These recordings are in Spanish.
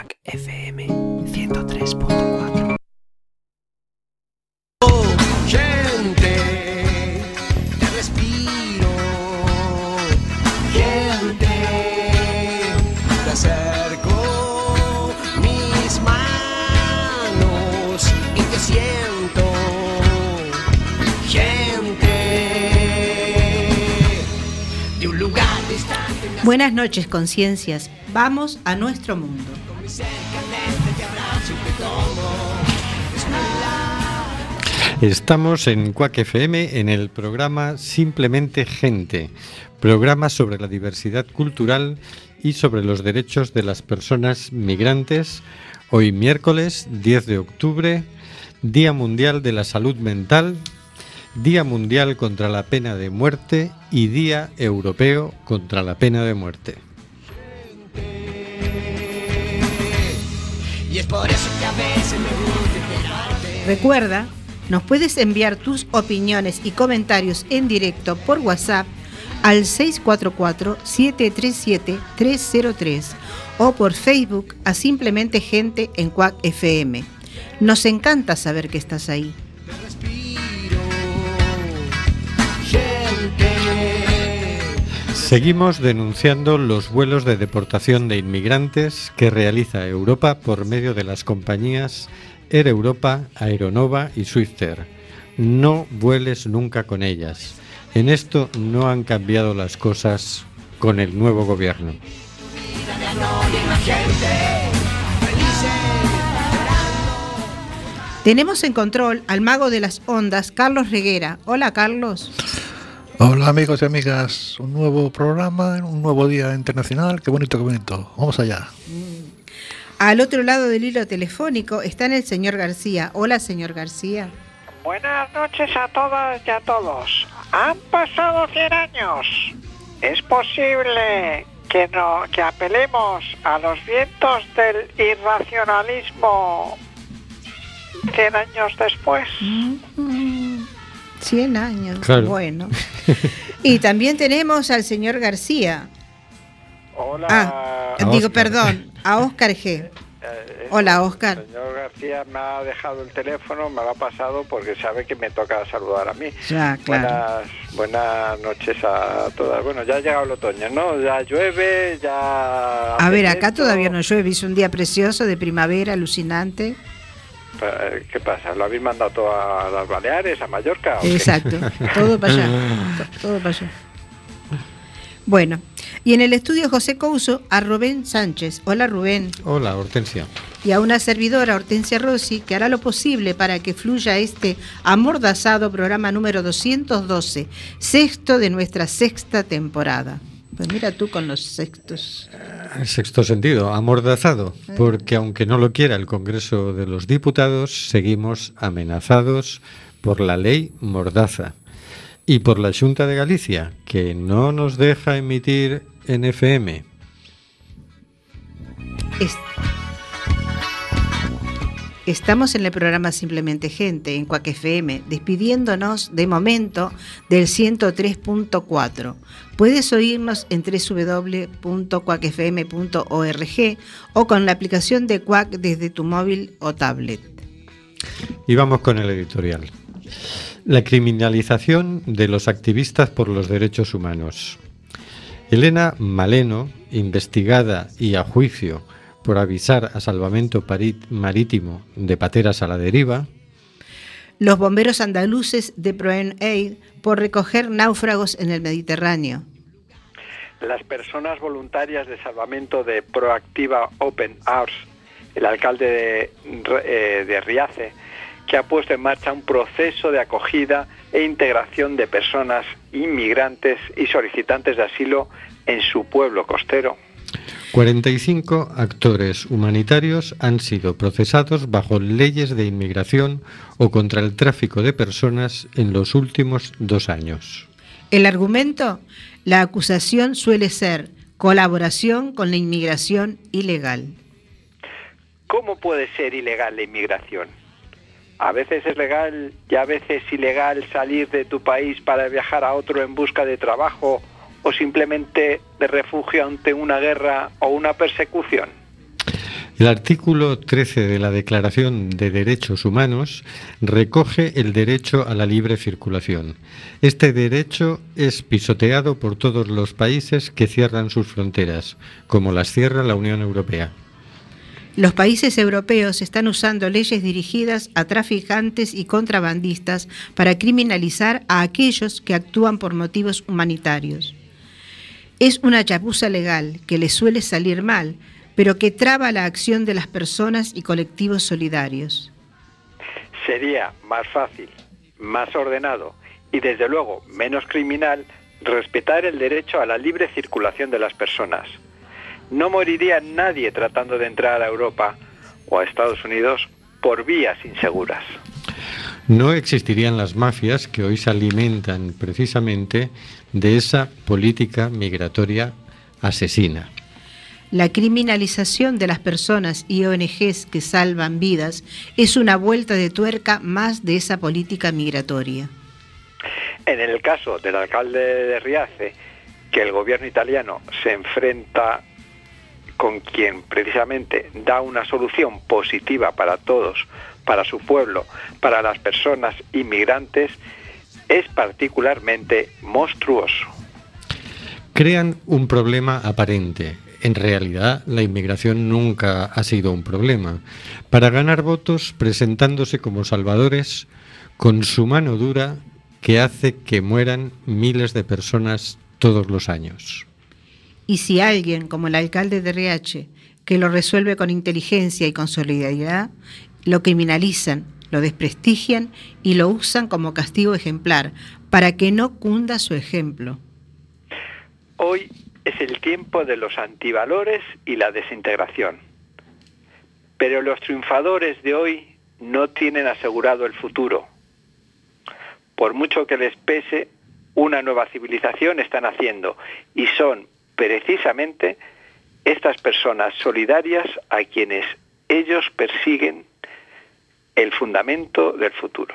Quack FM 103.4. gente, te respiro, gente, te acerco mis manos y te siento, gente, de un lugar distante. Buenas noches, conciencias. Vamos a nuestro mundo. Estamos en Cuac FM en el programa Simplemente Gente, programa sobre la diversidad cultural y sobre los derechos de las personas migrantes. Hoy miércoles 10 de octubre, Día Mundial de la Salud Mental, Día Mundial contra la Pena de Muerte y Día Europeo contra la Pena de Muerte. Recuerda, nos puedes enviar tus opiniones y comentarios en directo por WhatsApp al 644-737-303 o por Facebook a Simplemente Gente en Cuac FM. Nos encanta saber que estás ahí. Seguimos denunciando los vuelos de deportación de inmigrantes que realiza Europa por medio de las compañías Air Europa, Aeronova y Swifter. No vueles nunca con ellas. En esto no han cambiado las cosas con el nuevo gobierno. Tenemos en control al mago de las ondas, Carlos Reguera. Hola, Carlos. Hola amigos y amigas, un nuevo programa, un nuevo día internacional, qué bonito, qué bonito. Vamos allá. Al otro lado del hilo telefónico está el señor García. Hola, señor García. Buenas noches a todas y a todos. Han pasado 100 años. ¿Es posible que, no, que apelemos a los vientos del irracionalismo 100 años después? Mm, 100 años. Claro. Bueno. Y también tenemos al señor García. Hola. Ah, digo, Óscar. perdón, a Oscar G. Eh, Hola, Óscar. El señor García me ha dejado el teléfono, me lo ha pasado porque sabe que me toca saludar a mí. Ya, claro. Buenas, buenas noches a todas. Bueno, ya ha llegado el otoño, ¿no? Ya llueve, ya... A ver, acá todavía no llueve, es un día precioso de primavera, alucinante. Eh, ¿Qué pasa? ¿Lo habéis mandado todo a las Baleares, a Mallorca? Exacto, todo para allá, to- todo para allá. Bueno, y en el estudio José Couso a Rubén Sánchez. Hola Rubén. Hola, Hortensia. Y a una servidora, Hortensia Rossi, que hará lo posible para que fluya este amordazado programa número 212, sexto de nuestra sexta temporada. Pues mira tú con los sextos. El sexto sentido, amordazado, porque aunque no lo quiera el Congreso de los Diputados, seguimos amenazados por la ley Mordaza y por la Junta de Galicia, que no nos deja emitir en FM. Es- Estamos en el programa Simplemente Gente, en Cuac FM, despidiéndonos de momento del 103.4. Puedes oírnos en www.cuacfm.org o con la aplicación de Cuac desde tu móvil o tablet. Y vamos con el editorial. La criminalización de los activistas por los derechos humanos. Elena Maleno, investigada y a juicio por avisar a Salvamento Marítimo de pateras a la deriva, Los bomberos andaluces de Proen Aid por recoger náufragos en el Mediterráneo. Las personas voluntarias de salvamento de Proactiva Open Arms, el alcalde de, eh, de Riace, que ha puesto en marcha un proceso de acogida e integración de personas inmigrantes y solicitantes de asilo en su pueblo costero. 45 actores humanitarios han sido procesados bajo leyes de inmigración o contra el tráfico de personas en los últimos dos años. El argumento, la acusación suele ser colaboración con la inmigración ilegal. ¿Cómo puede ser ilegal la inmigración? A veces es legal y a veces ilegal salir de tu país para viajar a otro en busca de trabajo o simplemente de refugio ante una guerra o una persecución. El artículo 13 de la Declaración de Derechos Humanos recoge el derecho a la libre circulación. Este derecho es pisoteado por todos los países que cierran sus fronteras, como las cierra la Unión Europea. Los países europeos están usando leyes dirigidas a traficantes y contrabandistas para criminalizar a aquellos que actúan por motivos humanitarios. Es una chapuza legal que les suele salir mal, pero que traba la acción de las personas y colectivos solidarios. Sería más fácil, más ordenado y desde luego menos criminal respetar el derecho a la libre circulación de las personas. No moriría nadie tratando de entrar a Europa o a Estados Unidos por vías inseguras. No existirían las mafias que hoy se alimentan precisamente de esa política migratoria asesina. La criminalización de las personas y ONGs que salvan vidas es una vuelta de tuerca más de esa política migratoria. En el caso del alcalde de Riace, que el gobierno italiano se enfrenta con quien precisamente da una solución positiva para todos, para su pueblo, para las personas inmigrantes, es particularmente monstruoso. Crean un problema aparente. En realidad, la inmigración nunca ha sido un problema. Para ganar votos, presentándose como salvadores, con su mano dura que hace que mueran miles de personas todos los años. Y si alguien, como el alcalde de RH, que lo resuelve con inteligencia y con solidaridad, lo criminalizan, lo desprestigian y lo usan como castigo ejemplar, para que no cunda su ejemplo. Hoy es el tiempo de los antivalores y la desintegración. Pero los triunfadores de hoy no tienen asegurado el futuro. Por mucho que les pese, una nueva civilización están haciendo y son precisamente estas personas solidarias a quienes ellos persiguen el fundamento del futuro.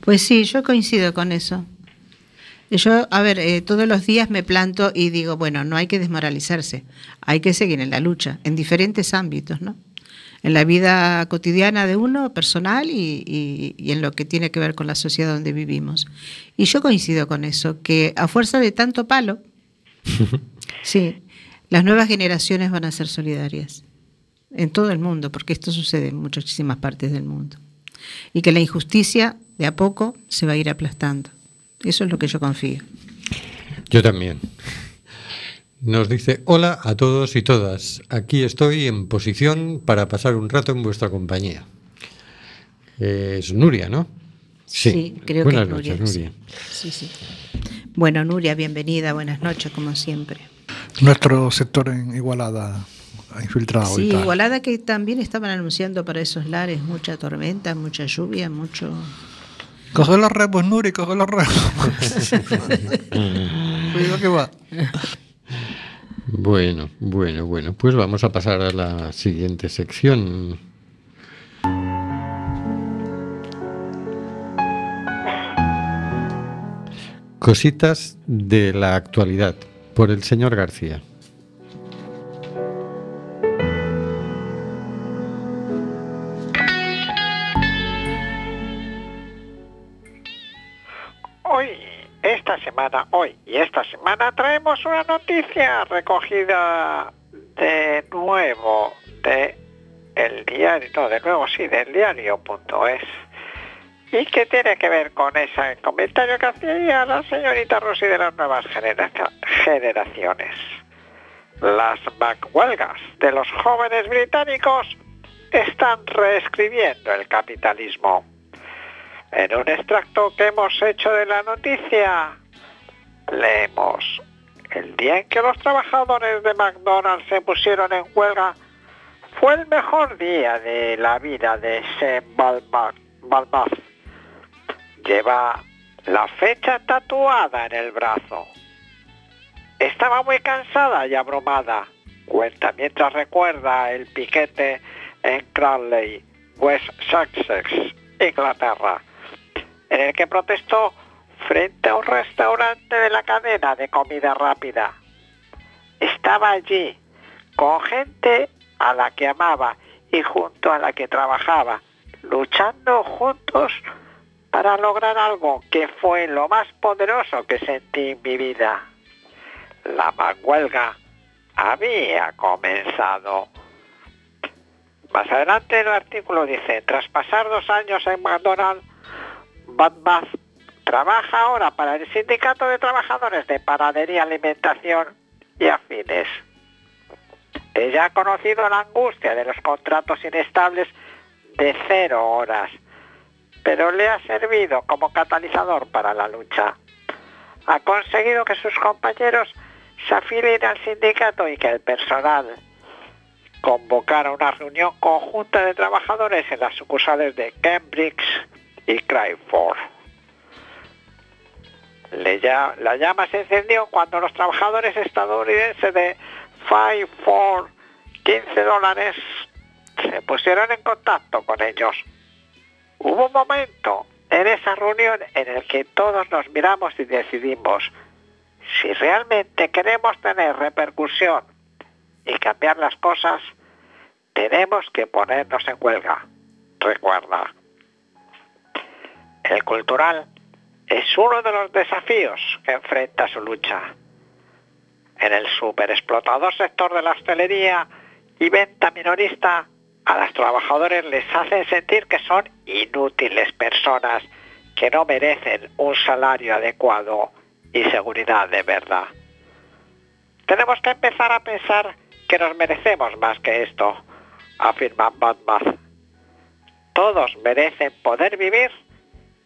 Pues sí, yo coincido con eso. Yo, a ver, eh, todos los días me planto y digo, bueno, no hay que desmoralizarse, hay que seguir en la lucha, en diferentes ámbitos, ¿no? En la vida cotidiana de uno, personal y, y, y en lo que tiene que ver con la sociedad donde vivimos. Y yo coincido con eso, que a fuerza de tanto palo, sí, las nuevas generaciones van a ser solidarias en todo el mundo, porque esto sucede en muchísimas partes del mundo. Y que la injusticia de a poco se va a ir aplastando. Eso es lo que yo confío. Yo también. Nos dice, hola a todos y todas. Aquí estoy en posición para pasar un rato en vuestra compañía. Es Nuria, ¿no? Sí, creo Buenas que es noches, Nuria. Nuria. Sí, sí. Bueno, Nuria, bienvenida, buenas noches, como siempre. Nuestro sector en Igualada ha infiltrado. Sí, y tal. Igualada que también estaban anunciando para esos lares mucha tormenta, mucha lluvia, mucho... Coge los remos, Nuri, coge los remos. Cuidado que va. Bueno, bueno, bueno. Pues vamos a pasar a la siguiente sección. Cositas de la actualidad por el señor García. Hoy, esta semana, hoy y esta semana traemos una noticia recogida de nuevo de el diario, no, de nuevo sí, del diario.es. Y que tiene que ver con ese comentario que hacía la señorita Rossi de las nuevas genera- generaciones. Las McHuelgas de los jóvenes británicos están reescribiendo el capitalismo. En un extracto que hemos hecho de la noticia, leemos, el día en que los trabajadores de McDonald's se pusieron en huelga fue el mejor día de la vida de Sam Balma- Balmath. Lleva la fecha tatuada en el brazo. Estaba muy cansada y abrumada, cuenta mientras recuerda el piquete en Cranley, West Sussex, Inglaterra, en el que protestó frente a un restaurante de la cadena de comida rápida. Estaba allí con gente a la que amaba y junto a la que trabajaba, luchando juntos para lograr algo que fue lo más poderoso que sentí en mi vida. La manhuelga había comenzado. Más adelante el artículo dice, tras pasar dos años en McDonald's, Bad Bath trabaja ahora para el Sindicato de Trabajadores de Panadería, Alimentación y Afines. Ella ha conocido la angustia de los contratos inestables de cero horas, pero le ha servido como catalizador para la lucha. Ha conseguido que sus compañeros se afilien al sindicato y que el personal convocara una reunión conjunta de trabajadores en las sucursales de Cambridge y Cryford. La llama se encendió cuando los trabajadores estadounidenses de Five for 15 dólares se pusieron en contacto con ellos. Hubo un momento en esa reunión en el que todos nos miramos y decidimos si realmente queremos tener repercusión y cambiar las cosas, tenemos que ponernos en huelga. Recuerda, el cultural es uno de los desafíos que enfrenta su lucha. En el superexplotador sector de la hostelería y venta minorista, a los trabajadores les hacen sentir que son inútiles personas que no merecen un salario adecuado y seguridad de verdad. Tenemos que empezar a pensar que nos merecemos más que esto, afirma Batman. Todos merecen poder vivir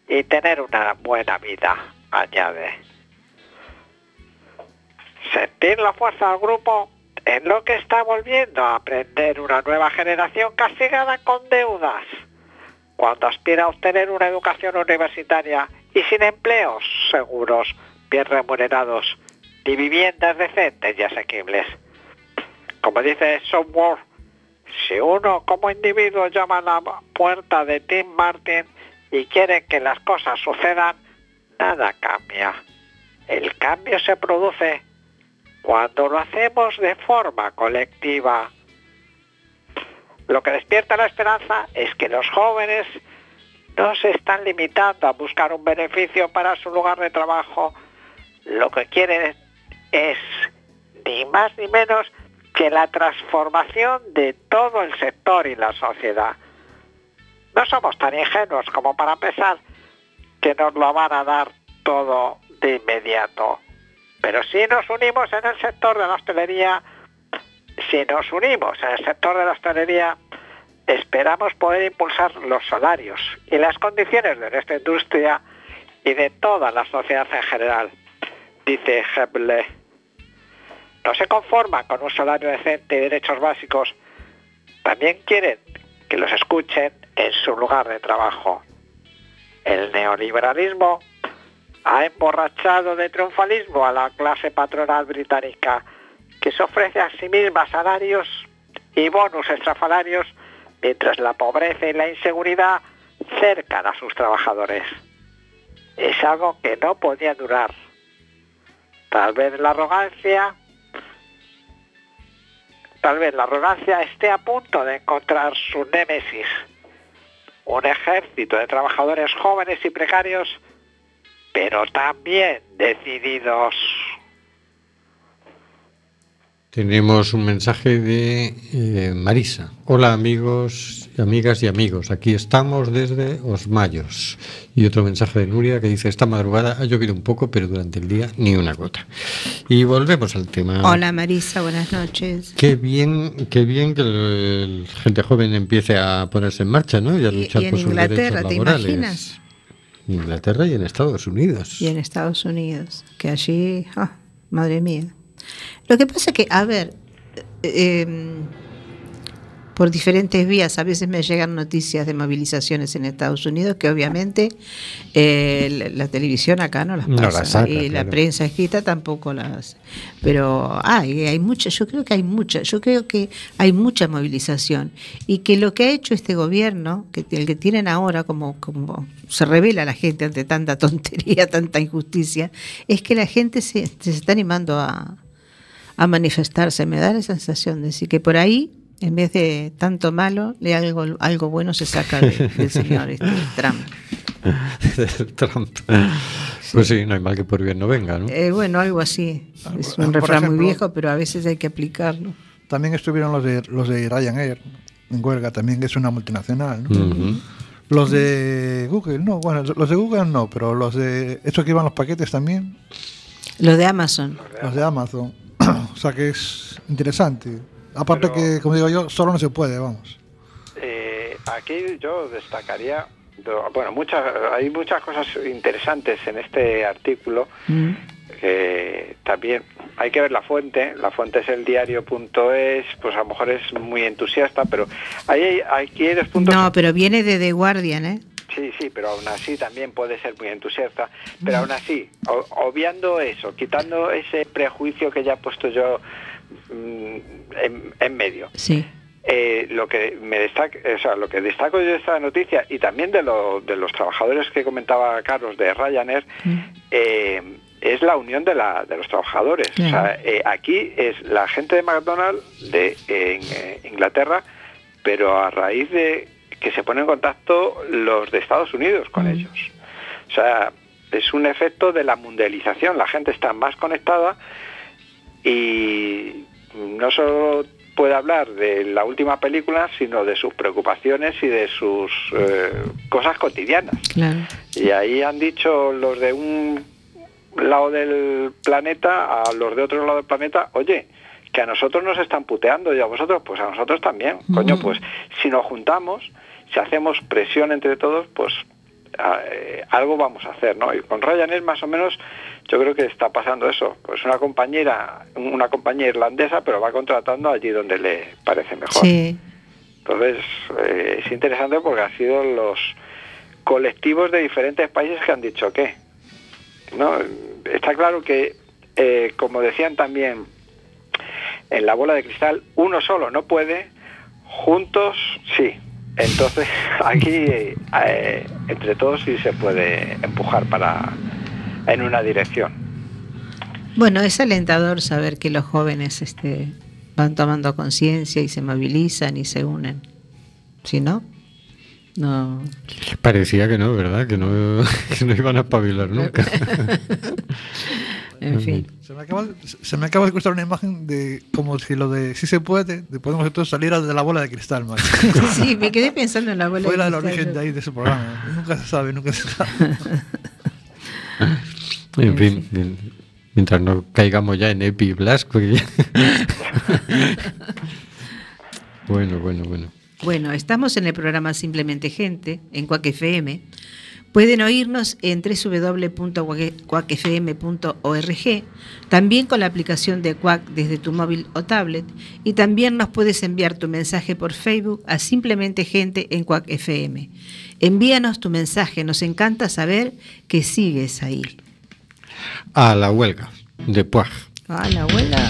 y tener una buena vida, añade. Sentir la fuerza del grupo es lo que está volviendo a aprender una nueva generación castigada con deudas, cuando aspira a obtener una educación universitaria y sin empleos seguros, bien remunerados, ni viviendas decentes y asequibles. Como dice Software, si uno como individuo llama a la puerta de Tim Martin y quiere que las cosas sucedan, nada cambia. El cambio se produce cuando lo hacemos de forma colectiva. Lo que despierta la esperanza es que los jóvenes no se están limitando a buscar un beneficio para su lugar de trabajo. Lo que quieren es ni más ni menos que la transformación de todo el sector y la sociedad. No somos tan ingenuos como para pensar que nos lo van a dar todo de inmediato. Pero si nos unimos en el sector de la hostelería, si nos unimos en el sector de la hostelería, esperamos poder impulsar los salarios y las condiciones de nuestra industria y de toda la sociedad en general, dice Heble. No se conforman con un salario decente y derechos básicos, también quieren que los escuchen en su lugar de trabajo. El neoliberalismo ha emborrachado de triunfalismo a la clase patronal británica, que se ofrece a sí misma salarios y bonus extrafalarios, mientras la pobreza y la inseguridad cercan a sus trabajadores. Es algo que no podía durar. Tal vez la arrogancia, tal vez la arrogancia esté a punto de encontrar su némesis, un ejército de trabajadores jóvenes y precarios pero también decididos. Tenemos un mensaje de eh, Marisa. Hola amigos, amigas y amigos. Aquí estamos desde Osmayos. Y otro mensaje de Nuria que dice, esta madrugada ha llovido un poco, pero durante el día ni una gota. Y volvemos al tema. Hola Marisa, buenas noches. Qué bien, qué bien que la gente joven empiece a ponerse en marcha, ¿no? Y a luchar y en por sus Inglaterra, derechos ¿te laborales. imaginas? Inglaterra y en Estados Unidos. Y en Estados Unidos, que allí, ah, madre mía. Lo que pasa es que, a ver, eh, em, por diferentes vías, a veces me llegan noticias de movilizaciones en Estados Unidos que obviamente eh, la, la televisión acá no las No pasa saca, y la prensa escrita tampoco las pero hay hay mucha yo creo que hay mucha yo creo que hay mucha movilización y que lo que ha hecho este gobierno que el que tienen ahora como como se revela a la gente ante tanta tontería tanta injusticia es que la gente se, se está animando a a manifestarse. Me da la sensación de decir que por ahí En vez de tanto malo, le algo, algo bueno se saca de- del señor este, Trump. del Trump. Pues sí, no hay mal que por bien no venga, ¿no? Eh, bueno, algo así. Es un por refrán muy viejo, pero a veces hay que aplicarlo. También estuvieron los de, los de Ryanair en huelga, también que es una multinacional. ¿no? Los de Google, no, bueno, los de Google no, pero los de estos que iban los paquetes también, Lo de Amazon. los de Amazon. o sea que es interesante. Aparte Pero- que, como digo yo, solo no se puede, vamos. Eh, aquí yo destacaría, bueno, muchas, hay muchas cosas interesantes en este artículo. Mm. que también hay que ver la fuente, la fuente es el diario.es, pues a lo mejor es muy entusiasta, pero ahí hay, aquí hay dos puntos. No, pero viene de The Guardian, ¿eh? Sí, sí, pero aún así también puede ser muy entusiasta. Pero aún así, obviando eso, quitando ese prejuicio que ya he puesto yo mm, en, en medio, Sí. eh, lo que me destaca, o sea, lo que destaco yo de esta noticia y también de, lo- de los trabajadores que comentaba Carlos de Ryanair Mm. eh, es la unión de, la, de los trabajadores. O sea, Claro. eh, aquí es la gente de McDonald's de en, Inglaterra, pero a raíz de que se ponen en contacto los de Estados Unidos con Mm. ellos. O sea, es un efecto de la mundialización. La gente está más conectada y no solo puede hablar de la última película, sino de sus preocupaciones y de sus eh, cosas cotidianas. Claro. Y ahí han dicho los de un lado del planeta a los de otro lado del planeta, oye, que a nosotros nos están puteando y a vosotros, pues a nosotros también. Coño, pues si nos juntamos, si hacemos presión entre todos, pues a- eh, algo vamos a hacer, ¿no? Y con Ryanair más o menos yo creo que está pasando eso. Pues una compañera, una compañía irlandesa, pero va contratando allí donde le parece mejor. Sí. Entonces, eh, es interesante porque han sido los colectivos de diferentes países que han dicho qué. ¿no? Está claro que, eh, como decían también en la bola de cristal, uno solo no puede, juntos sí. Entonces, aquí eh, entre todos sí se puede empujar para en una dirección. Bueno, es alentador saber que los jóvenes este, van tomando conciencia y se movilizan y se unen. Si no, no. Parecía que no, ¿verdad? Que no, que no iban a espabilar nunca. En fin. Se me, acaba, se me acaba de cruzar una imagen de como si lo de si se puede, de podemos entonces salir de la bola de cristal, macho. Sí, me quedé pensando en la bola Fue de el cristal. origen de ahí de ese programa. Nunca se sabe, nunca se sabe. En fin, bien. mientras no caigamos ya en Epi y Blasco. que ya- bueno, bueno, bueno. Bueno, estamos en el programa Simplemente Gente, en Cuac FM. Pueden oírnos en www.cuacfm.org, también con la aplicación de Cuac desde tu móvil o tablet, y también nos puedes enviar tu mensaje por Facebook a Simplemente Gente en Cuac FM. Envíanos tu mensaje, nos encanta saber que sigues ahí. A la huelga de Puaj. Ah, la abuela.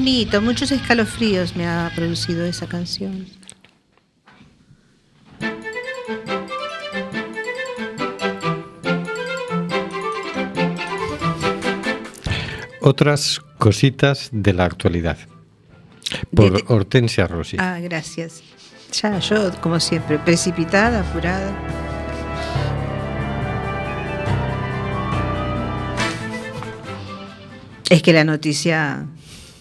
Bonito, muchos escalofríos me ha producido esa canción. Otras cositas de la actualidad. Por De- Hortensia Rossi. Ah, gracias. Ya, yo, como siempre, precipitada, apurada. Es que la noticia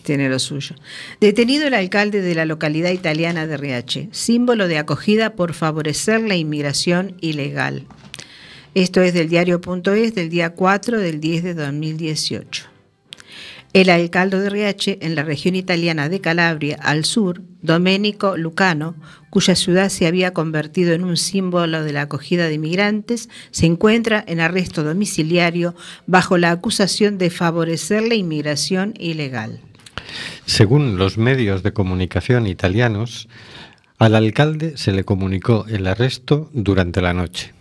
tiene lo suyo. Detenido el alcalde de la localidad italiana de Riache, símbolo de acogida por favorecer la inmigración ilegal. Esto es del diario.es del día 4 del 10 de 2018. El alcalde de Riache, en la región italiana de Calabria, al sur, Domenico Lucano, cuya ciudad se había convertido en un símbolo de la acogida de inmigrantes, se encuentra en arresto domiciliario bajo la acusación de favorecer la inmigración ilegal. Según los medios de comunicación italianos, al alcalde se le comunicó el arresto durante la noche.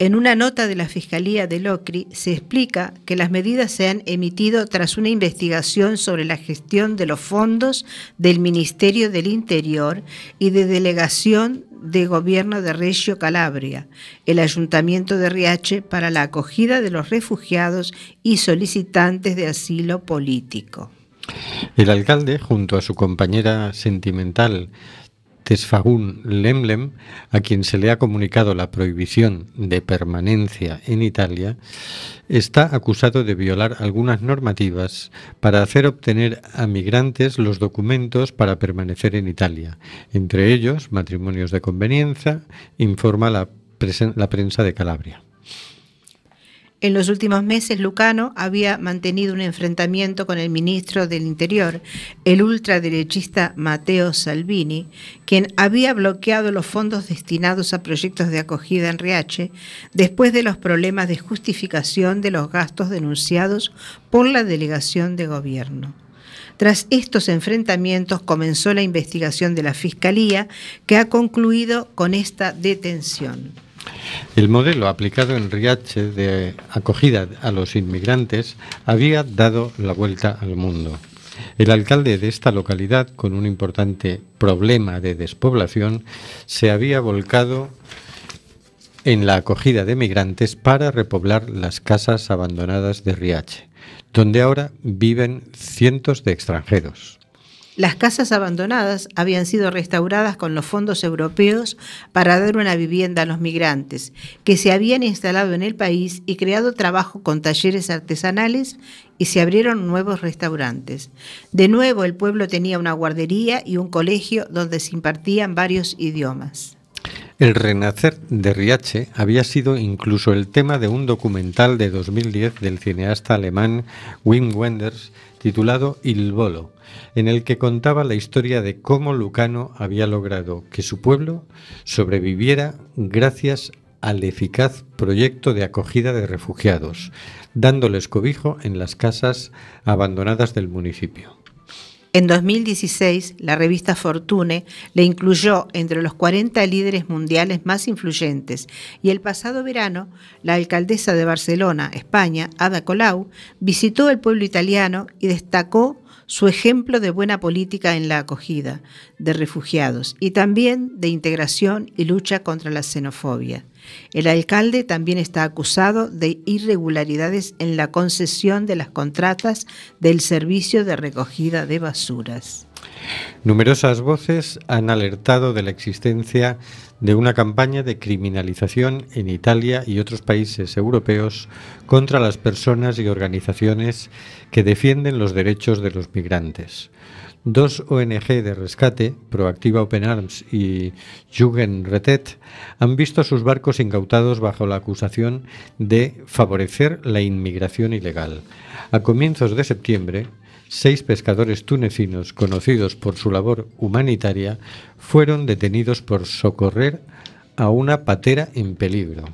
En una nota de la Fiscalía de Locri se explica que las medidas se han emitido tras una investigación sobre la gestión de los fondos del Ministerio del Interior y de Delegación de Gobierno de Reggio Calabria, el Ayuntamiento de Riache para la acogida de los refugiados y solicitantes de asilo político. El alcalde, junto a su compañera sentimental Tesfagun Lemlem, a quien se le ha comunicado la prohibición de permanencia en Italia, está acusado de violar algunas normativas para hacer obtener a migrantes los documentos para permanecer en Italia, entre ellos matrimonios de conveniencia, informa la, la prensa de Calabria. En los últimos meses, Lucano había mantenido un enfrentamiento con el ministro del Interior, el ultraderechista Matteo Salvini, quien había bloqueado los fondos destinados a proyectos de acogida en Riache después de los problemas de justificación de los gastos denunciados por la delegación de gobierno. Tras estos enfrentamientos comenzó la investigación de la Fiscalía, que ha concluido con esta detención. El modelo aplicado en Riache de acogida a los inmigrantes había dado la vuelta al mundo. El alcalde de esta localidad, con un importante problema de despoblación, se había volcado en la acogida de migrantes para repoblar las casas abandonadas de Riache, donde ahora viven cientos de extranjeros. Las casas abandonadas habían sido restauradas con los fondos europeos para dar una vivienda a los migrantes, que se habían instalado en el país y creado trabajo con talleres artesanales y se abrieron nuevos restaurantes. De nuevo el pueblo tenía una guardería y un colegio donde se impartían varios idiomas. El renacer de Riache había sido incluso el tema de un documental de 2010 del cineasta alemán Wim Wenders titulado Il Volo, en el que contaba la historia de cómo Lucano había logrado que su pueblo sobreviviera gracias al eficaz proyecto de acogida de refugiados, dándoles cobijo en las casas abandonadas del municipio. En 2016, la revista Fortune le incluyó entre los 40 líderes mundiales más influyentes y el pasado verano, la alcaldesa de Barcelona, España, Ada Colau, visitó el pueblo italiano y destacó su ejemplo de buena política en la acogida de refugiados y también de integración y lucha contra la xenofobia. El alcalde también está acusado de irregularidades en la concesión de las contratas del servicio de recogida de basuras. Numerosas voces han alertado de la existencia de una campaña de criminalización en Italia y otros países europeos contra las personas y organizaciones que defienden los derechos de los migrantes. Dos ONG de rescate, Proactiva Open Arms y Jugendrettet, han visto sus barcos incautados bajo la acusación de favorecer la inmigración ilegal. A comienzos de septiembre, seis pescadores tunecinos conocidos por su labor humanitaria fueron detenidos por socorrer a una patera en peligro.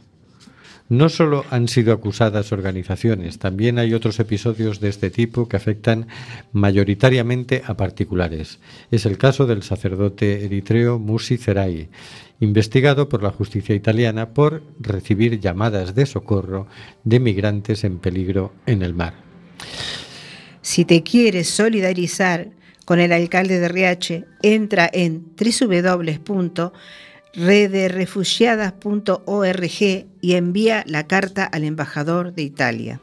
No solo han sido acusadas organizaciones, también hay otros episodios de este tipo que afectan mayoritariamente a particulares. Es el caso del sacerdote eritreo Musi Zerai, investigado por la justicia italiana por recibir llamadas de socorro de migrantes en peligro en el mar. Si te quieres solidarizar con el alcalde de Riache, entra en www.rederefugiadas.org y envía la carta al embajador de Italia.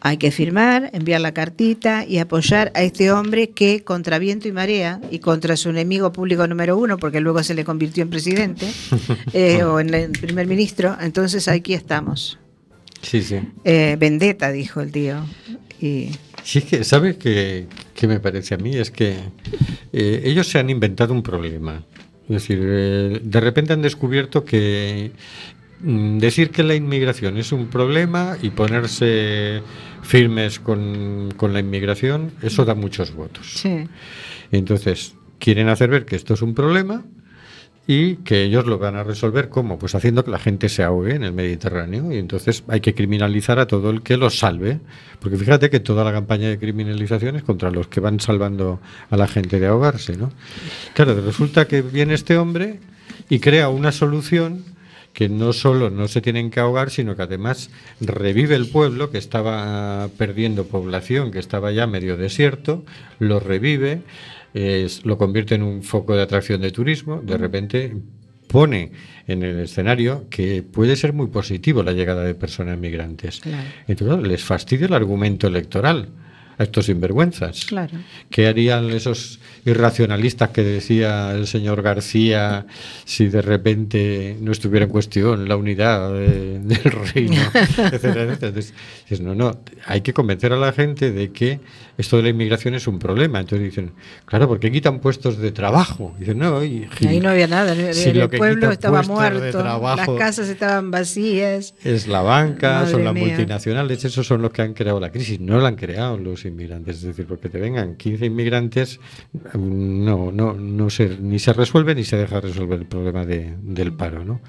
Hay que firmar, enviar la cartita y apoyar a este hombre que contra viento y marea y contra su enemigo público número uno, porque luego se le convirtió en presidente eh, o en el primer ministro, entonces aquí estamos. Sí, sí. Eh, vendetta, dijo el tío. Y Sí, es que, ¿sabes qué, qué me parece a mí? Es que eh, ellos se han inventado un problema. Es decir, eh, de repente han descubierto que mm, decir que la inmigración es un problema y ponerse firmes con, con la inmigración, eso da muchos votos. sí. Entonces, quieren hacer ver que esto es un problema y que ellos lo van a resolver ¿cómo? Pues haciendo que la gente se ahogue en el Mediterráneo y entonces hay que criminalizar a todo el que los salve, porque fíjate que toda la campaña de criminalización es contra los que van salvando a la gente de ahogarse, ¿no? Claro, resulta que viene este hombre y crea una solución que no solo no se tienen que ahogar, sino que además revive el pueblo que estaba perdiendo población, que estaba ya medio desierto, lo revive, es- lo convierte en un foco de atracción de turismo, de repente pone en el escenario que puede ser muy positivo la llegada de personas migrantes. Claro. Entonces les fastidia el argumento electoral a estos sinvergüenzas. Claro. ¿Qué harían esos irracionalistas que decía el señor García si de repente no estuviera en cuestión la unidad de- del reino? etcétera, etcétera? Entonces, no, no, hay que convencer a la gente de que esto de la inmigración es un problema. Entonces dicen, claro, ¿por qué quitan puestos de trabajo? Dicen, no, y, Ahí no había nada, el, Si pueblo estaba muerto, trabajo- las casas estaban vacías. es la banca, Madre son las mía. multinacionales, esos son los que han creado la crisis, no la han creado los inmigrantes. Es decir, porque te vengan 15 inmigrantes, no, no, no se, ni se resuelve ni se deja resolver el problema de- del paro, ¿no?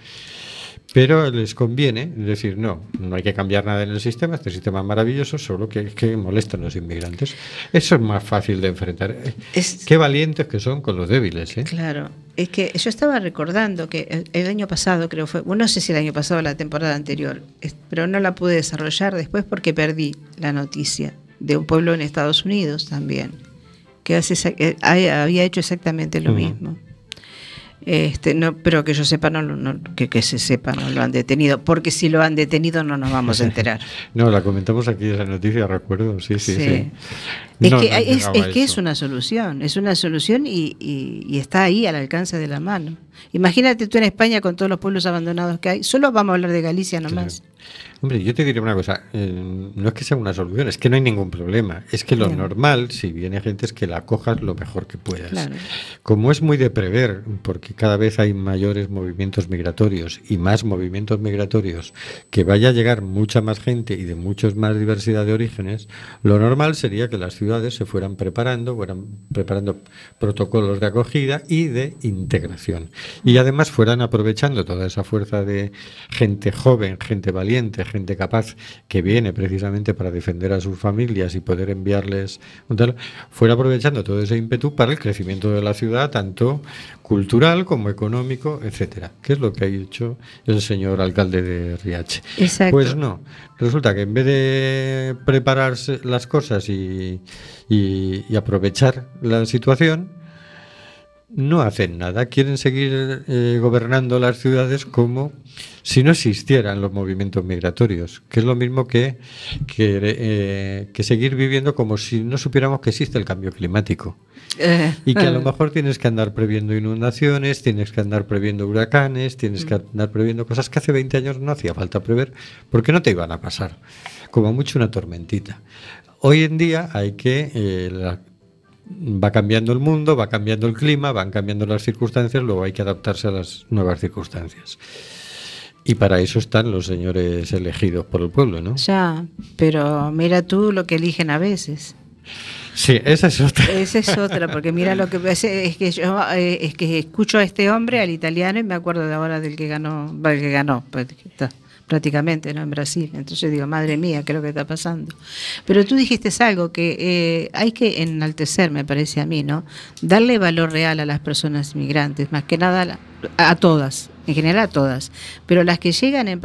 Pero les conviene decir, no, no hay que cambiar nada en el sistema, este sistema es maravilloso, solo que, que molestan los inmigrantes. Eso es más fácil de enfrentar. Es- Qué valientes que son con los débiles, ¿eh? Claro, es que yo estaba recordando que el, año pasado, creo fue, bueno, no sé si el año pasado o la temporada anterior, pero no la pude desarrollar después porque perdí la noticia de un pueblo en Estados Unidos también, que hace, había hecho exactamente lo mismo. Este, no, pero que yo sepa, no, no- que, que se sepa, no lo han detenido, porque si lo han detenido no nos vamos a enterar. No, la comentamos aquí esa noticia, recuerdo, sí, sí, sí. Sí. Es, No, que, no es, es que es una solución, es una solución y, y- y está ahí al alcance de la mano. Imagínate tú en España con todos los pueblos abandonados que hay, solo vamos a hablar de Galicia nomás. Hombre, yo te diré una cosa, eh, no es que sea una solución, es que no hay ningún problema. Es que lo normal, si viene gente, es que la cojas lo mejor que puedas. Claro. Como es muy de prever, porque cada vez hay mayores movimientos migratorios y más movimientos migratorios, que vaya a llegar mucha más gente y de muchos más diversidad de orígenes, lo normal sería que las ciudades se fueran preparando, fueran preparando protocolos de acogida y de integración. Y además fueran aprovechando toda esa fuerza de gente joven, gente valiente, gente capaz, que viene precisamente para defender a sus familias y poder enviarles un tal, fuera aprovechando todo ese ímpetu para el crecimiento de la ciudad, tanto cultural como económico, etcétera. ¿Qué es lo que ha hecho el señor alcalde de Riache? Exacto. Pues no. Resulta que en vez de prepararse las cosas y, y- y aprovechar la situación, no hacen nada. Quieren seguir eh, gobernando las ciudades como si no existieran los movimientos migratorios, que es lo mismo que, que, eh, que seguir viviendo como si no supiéramos que existe el cambio climático. Eh, Y que a lo mejor tienes que andar previendo inundaciones, tienes que andar previendo huracanes, tienes que andar previendo cosas que hace 20 años no hacía falta prever porque no te iban a pasar. Como mucho una tormentita. Hoy en día hay que... eh, la- va cambiando el mundo, va cambiando el clima, van cambiando las circunstancias, luego hay que adaptarse a las nuevas circunstancias. Y para eso están los señores elegidos por el pueblo, ¿no? ya, pero mira tú lo que eligen a veces. Sí, esa es otra. Esa es otra, porque mira lo que es que yo eh, es que escucho a este hombre, al italiano, y me acuerdo de ahora del que ganó, va, el que ganó, pues, está prácticamente ¿no? en Brasil. Entonces digo, madre mía, ¿qué lo que está pasando? Pero tú dijiste algo que eh, hay que enaltecer, me parece a mí, ¿no? Darle valor real a las personas migrantes, más que nada a, a todas, en general a todas. Pero las que llegan en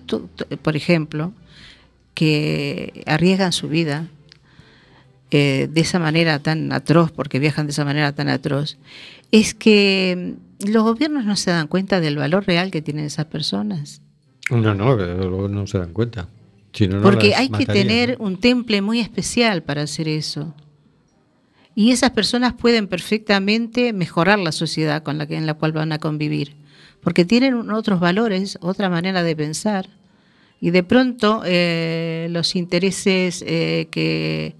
tú- tú- por ejemplo, que arriesgan su vida, eh, de esa manera tan atroz, porque viajan de esa manera tan atroz, es que mm, los gobiernos no se dan cuenta del valor real que tienen esas personas. No, no, luego no se dan cuenta. Si no, no Porque hay que tener un temple muy especial para hacer eso. Y esas personas pueden perfectamente mejorar la sociedad con la que, en la cual van a convivir, porque tienen otros valores, otra manera de pensar. Y de pronto eh, los intereses eh, que,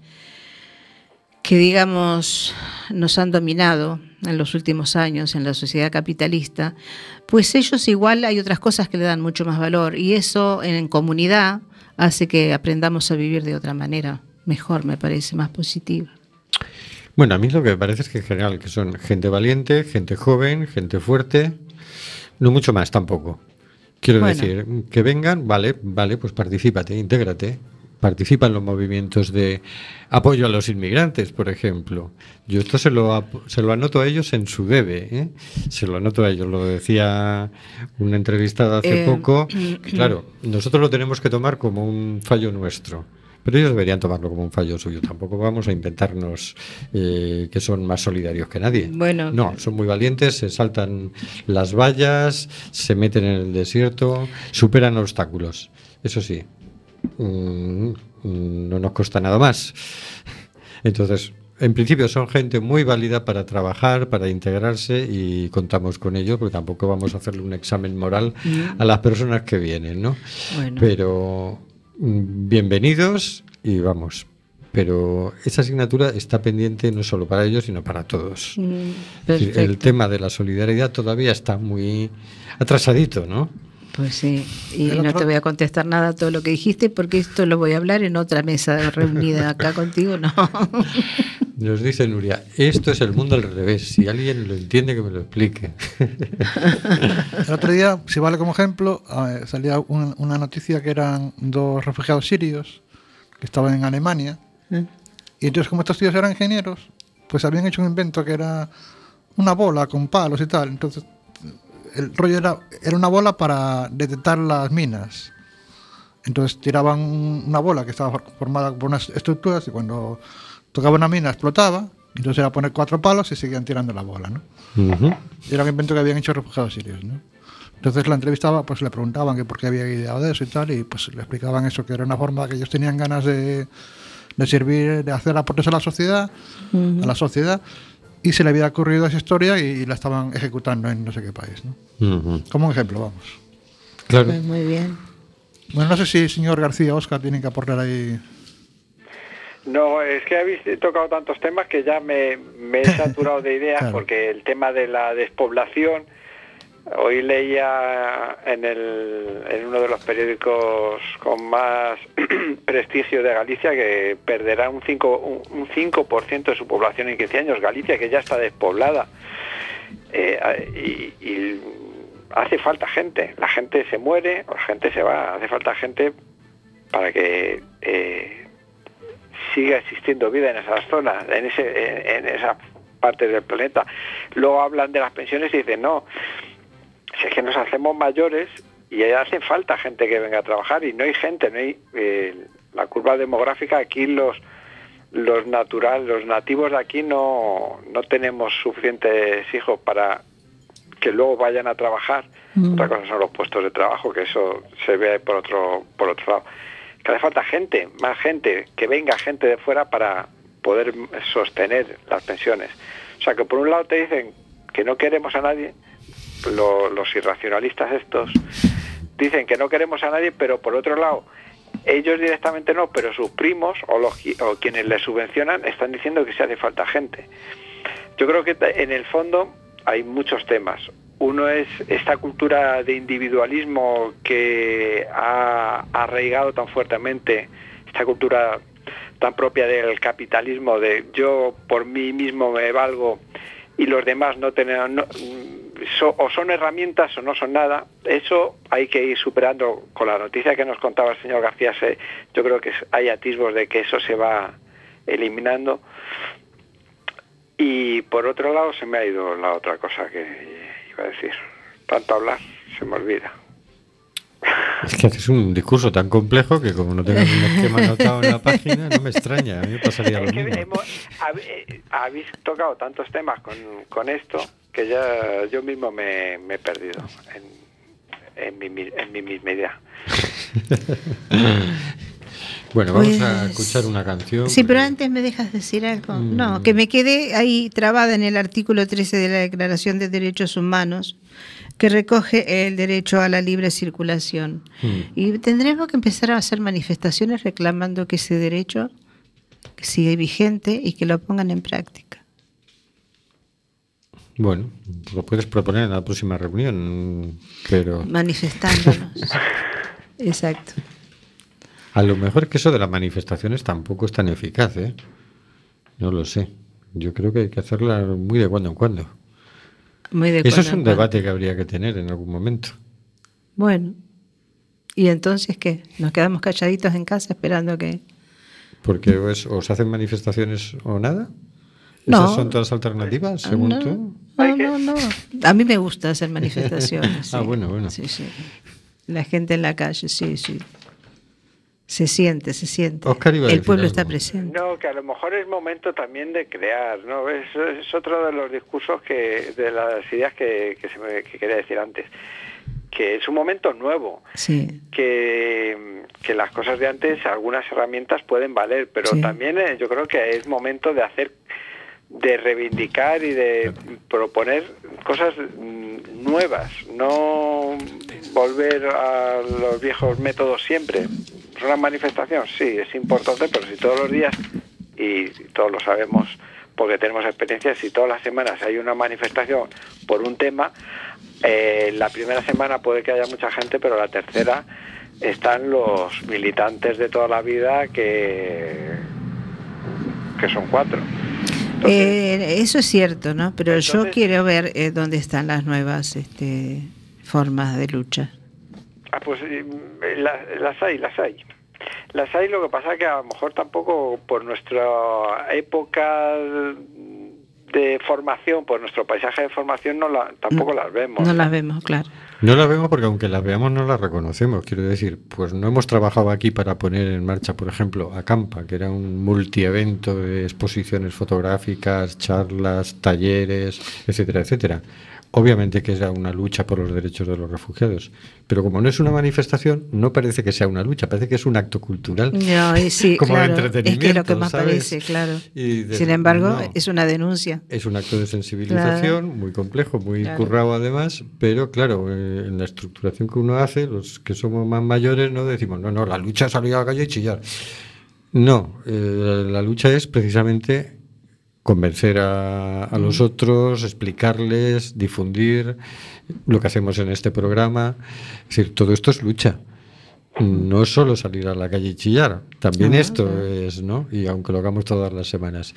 que, digamos, nos han dominado en los últimos años en la sociedad capitalista, pues ellos igual hay otras cosas que le dan mucho más valor y eso en comunidad hace que aprendamos a vivir de otra manera, mejor me parece, más positiva. Bueno, a mí lo que me parece es que en general que son gente valiente, gente joven, gente fuerte, no mucho más tampoco. Quiero Bueno. decir, que vengan, vale, vale, pues particípate, intégrate. Participa en los movimientos de apoyo a los inmigrantes, por ejemplo. Yo esto se lo, se lo anoto a ellos en su debe, ¿eh? se lo anoto a ellos. Lo decía una entrevistada hace Eh, poco. Claro, nosotros lo tenemos que tomar como un fallo nuestro. Pero ellos deberían tomarlo como un fallo suyo. Tampoco vamos a inventarnos eh, que son más solidarios que nadie. Bueno. no, son muy valientes, se saltan las vallas, se meten en el desierto, superan obstáculos. Eso sí, mm, mm, no nos cuesta nada más. Entonces, en principio son gente muy válida para trabajar, para integrarse y contamos con ello, porque tampoco vamos a hacerle un examen moral a las personas que vienen, ¿no? Bueno. Pero mm, bienvenidos y vamos. Pero esa asignatura está pendiente no solo para ellos, sino para todos. Mm, El tema de la solidaridad todavía está muy atrasadito, ¿no? Pues sí, y no otro- te voy a contestar nada a todo lo que dijiste porque esto lo voy a hablar en otra mesa reunida acá contigo, no. Nos dice Nuria, esto es el mundo al revés. Si alguien lo entiende, que me lo explique. El otro día, si vale como ejemplo, eh, salía un- una noticia que eran dos refugiados sirios que estaban en Alemania. Y entonces, como estos tíos eran ingenieros, pues habían hecho un invento que era una bola con palos y tal. Entonces, el rollo era, era una bola para detectar las minas. Entonces tiraban un- una bola que estaba for- formada por unas estructuras y cuando tocaba una mina explotaba. Entonces era poner cuatro palos y seguían tirando la bola, ¿no? Ujú. Y era un invento que habían hecho refugiados sirios, ¿no? Entonces la entrevistaba, pues le preguntaban que por qué había ideado de eso y tal, y pues le explicaban eso, que era una forma que ellos tenían ganas de, de servir, de hacer aportes a la sociedad, a la sociedad, y se le había ocurrido esa historia y, la estaban ejecutando en no sé qué país, ¿no? Como un ejemplo, vamos. Claro. Pues muy bien. Bueno, no sé si el señor García Oscar tienen que aportar ahí. No, es que habéis tocado tantos temas que ya me, me he saturado de ideas Claro. porque el tema de la despoblación, hoy leía en, uno de los periódicos con más prestigio de Galicia que perderá un 5%, un, un 5% de su población en 15 años. Galicia que ya está despoblada. Eh, y, hace falta gente, la gente se muere, la gente se va, hace falta gente para que... eh, siga existiendo vida en esas zonas, en, en, en esas partes del planeta. Luego hablan de las pensiones y dicen, no, si es que nos hacemos mayores y hace falta gente que venga a trabajar y no hay gente, no hay eh, la curva demográfica aquí los los natural, los nativos de aquí no, no tenemos suficientes hijos para que luego vayan a trabajar. Otra cosa son los puestos de trabajo, que eso se ve por otro, por otro lado que hace falta gente, más gente, que venga gente de fuera para poder sostener las pensiones. O sea que por un lado te dicen que no queremos a nadie, lo- los irracionalistas estos dicen que no queremos a nadie, pero por otro lado ellos directamente no, pero sus primos o, los, o quienes les subvencionan están diciendo que se hace falta gente. Yo creo que en el fondo hay muchos temas. Uno es esta cultura de individualismo que ha arraigado tan fuertemente, esta cultura tan propia del capitalismo, de yo por mí mismo me valgo y los demás no tienen, no- so- o son herramientas o no son nada. Eso hay que ir superando con la noticia que nos contaba el señor García. se- yo creo que hay atisbos de que eso se va eliminando. Y por otro lado se me ha ido la otra cosa que iba a decir. Tanto hablar, se me olvida. Es que haces un discurso tan complejo que como no tengas un esquema anotado en la página, no me extraña. A mí me pasaría lo Es que mismo. hemos- hab- eh, habéis tocado tantos temas con, con esto que ya yo mismo me, me he perdido en, en, mi, en mi misma idea. Bueno, vamos a Pues- escuchar una canción. Sí, pero antes me dejas decir algo. Mm. No, que me quedé ahí trabada en el artículo 13 de la Declaración de Derechos Humanos, que recoge el derecho a la libre circulación. Mm. Y tendremos que empezar a hacer manifestaciones reclamando que ese derecho sigue vigente y que lo pongan en práctica. Bueno, lo puedes proponer en la próxima reunión, pero Manifestándonos. Exacto. a lo mejor que eso de las manifestaciones tampoco es tan eficaz, ¿eh? No lo sé. Yo creo que hay que hacerla muy de cuando en cuando. Muy de Eso es un cuando. debate que habría que tener en algún momento. Bueno. ¿Y entonces qué? ¿Nos quedamos calladitos en casa esperando que.? Porque o, es- o se hacen manifestaciones o nada. No. ¿Esas son todas alternativas, según no, tú? No, no, no. A mí me gusta hacer manifestaciones. Ah, bueno, bueno. Sí, sí. La gente en la calle, sí, sí. Se siente, se siente. Oscar iba a El decir pueblo algo. está presente. No, que a lo mejor es momento también de crear, ¿no? Es, es otro de los discursos que, de las ideas que, que se me, que quería decir antes, que es un momento nuevo, Sí. que, que las cosas de antes, algunas herramientas pueden valer, pero Sí. también eh, yo creo que es momento de hacer, de reivindicar y de proponer cosas nuevas, no volver a los viejos métodos siempre. ¿Es una manifestación? Sí, es importante, pero si todos los días, y todos lo sabemos porque tenemos experiencia, si todas las semanas hay una manifestación por un tema, eh, la primera semana puede que haya mucha gente, pero la tercera están los militantes de toda la vida que, que son cuatro. Entonces, Eh, eso es cierto, ¿no? Pero yo quiero ver eh, dónde están las nuevas este, formas de lucha. Ah, pues eh, la- las hay, las hay. Las hay, lo que pasa es que a lo mejor tampoco por nuestra época de formación, por nuestro paisaje de formación, no la, tampoco las vemos. No las vemos, claro. No las vemos porque aunque las veamos no las reconocemos. Quiero decir, pues no hemos trabajado aquí para poner en marcha, por ejemplo, Acampa, que era un multievento de exposiciones fotográficas, charlas, talleres, etcétera, etcétera. Obviamente que era una lucha por los derechos de los refugiados, pero como no es una manifestación, no parece que sea una lucha, parece que es un acto cultural. No, y sí, Como claro, es que lo que más ¿sabes? parece, claro. Y de- Sin embargo, no. es una denuncia. Es un acto de sensibilización Claro. muy complejo, muy Claro. currado además, pero claro, eh, en la estructuración que uno hace, los que somos más mayores no decimos, no, no, la lucha es salir a la calle y chillar. No, eh, la lucha es precisamente convencer a, a los otros, explicarles, difundir lo que hacemos en este programa. Es decir, todo esto es lucha. No es solo salir a la calle y chillar, también Ah, esto es, ¿no? Y aunque lo hagamos todas las semanas.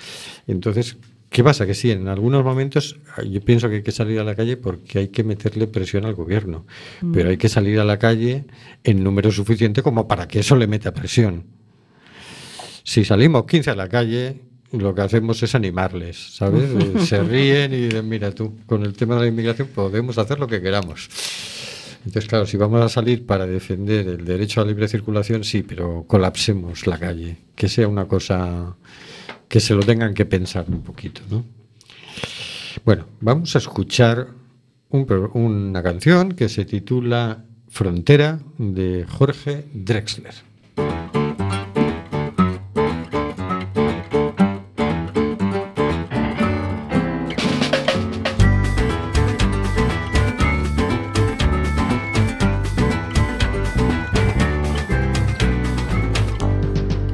Entonces, ¿qué pasa? Que sí, en algunos momentos yo pienso que hay que salir a la calle porque hay que meterle presión al gobierno, pero hay que salir a la calle en número suficiente como para que eso le meta presión. Si salimos 15 a la calle, lo que hacemos es animarles, ¿sabes? Se ríen y dicen, mira tú, con el tema de la inmigración podemos hacer lo que queramos. Entonces, claro, si vamos a salir para defender el derecho a la libre circulación, sí, pero colapsemos la calle, que sea una cosa que se lo tengan que pensar un poquito, ¿no? Bueno, vamos a escuchar un una canción que se titula Frontera de Jorge Drexler.